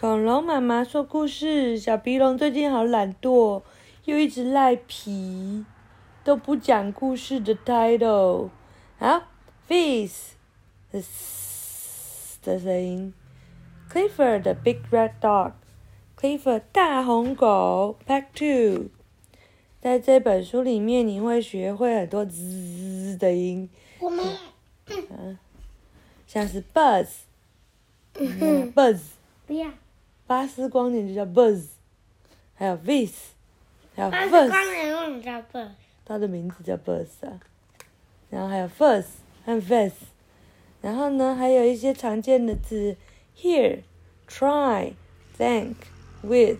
恐龙妈妈说故事。小鼻龙最近好懒惰，又一直赖皮，都不讲故事的 title。好，Face 的的声音，Clifford 的 Big Red Dog，Clifford 大红狗，Pack Two。在这本书里面，你会学会很多滋的音，我们嗯，像是 Buzz，Buzz。不要，巴斯光年就叫 Buzz，还有 Vis，还有但是 Fuzz，光年为什么叫 buzz？它的名字叫 Buzz 啊。然后还有 Fuzz 和 Vest，然后呢还有一些常见的字，Here、Try、Thank、With，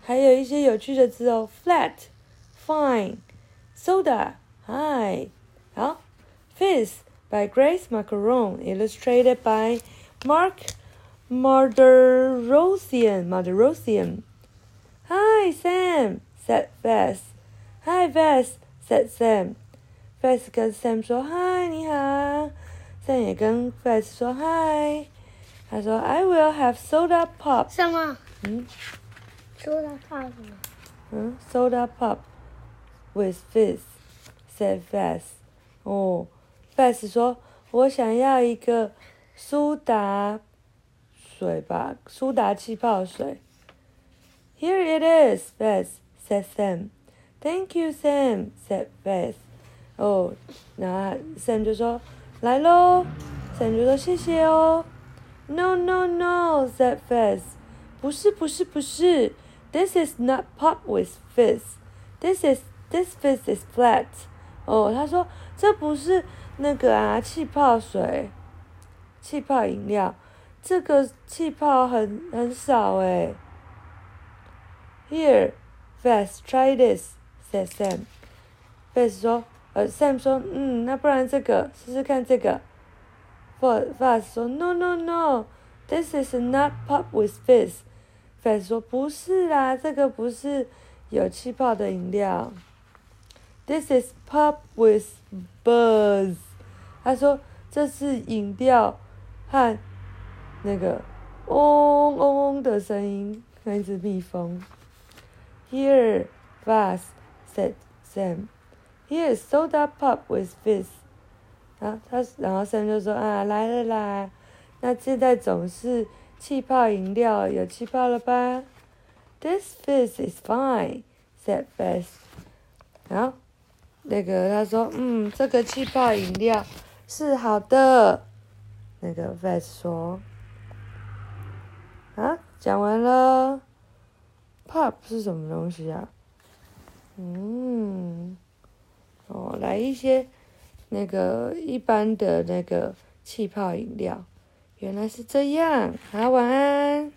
还有一些有趣的字哦，Flat、Fine、Soda、Hi。好，Fizz by Grace Macaron, illustrated by Mark Marderosian. Marderosian. Hi, Sam, said Vess. Hi, Vess, said Sam. Vess 跟 Sam 说 Hi，你好。Sam 也跟 Vess 说 Hi。他说 I will have soda pop. 什么？嗯说他怕什么？嗯，soda pop with fizz, said Vess. 哦，Vess 说，我想要一个苏打 水吧，苏打气泡水。Here it is, Vess, said Sam. Thank you, Sam, said Vess. 哦，然后 Sam 就说来喽，Sam 就说谢谢哦。No, no, no, said Vess. 不是，不是，不是。This is not pop with fizz. This is this fizz is flat. 哦，他说这不是那个啊气泡水，气泡饮料，这个气泡很很少诶。Here, Vess, try this, said Sam. Vess 说，呃，Sam 说，嗯，那不然这个试试看这个。Vess 说，No, no, no, this is not pop with fizz. Vess 说，不是啦，这个不是有气泡的饮料。This is pop with buzz。他说这是饮料和 那个嗡嗡嗡的声音，那一只蜜蜂。Here, Vas said Sam. Here is soda pop with fizz. 啊，他然后 Sam 就说啊，来了啦，那现在总是气泡饮料有气泡了吧？This fizz is fine, said Vas. 然后那个他说，嗯，这个气泡饮料是好的。那个 Vas 说，啊，讲完了。Pop 是什么东西啊？嗯，哦，来一些那个一般的那个气泡饮料，原来是这样。好，晚安。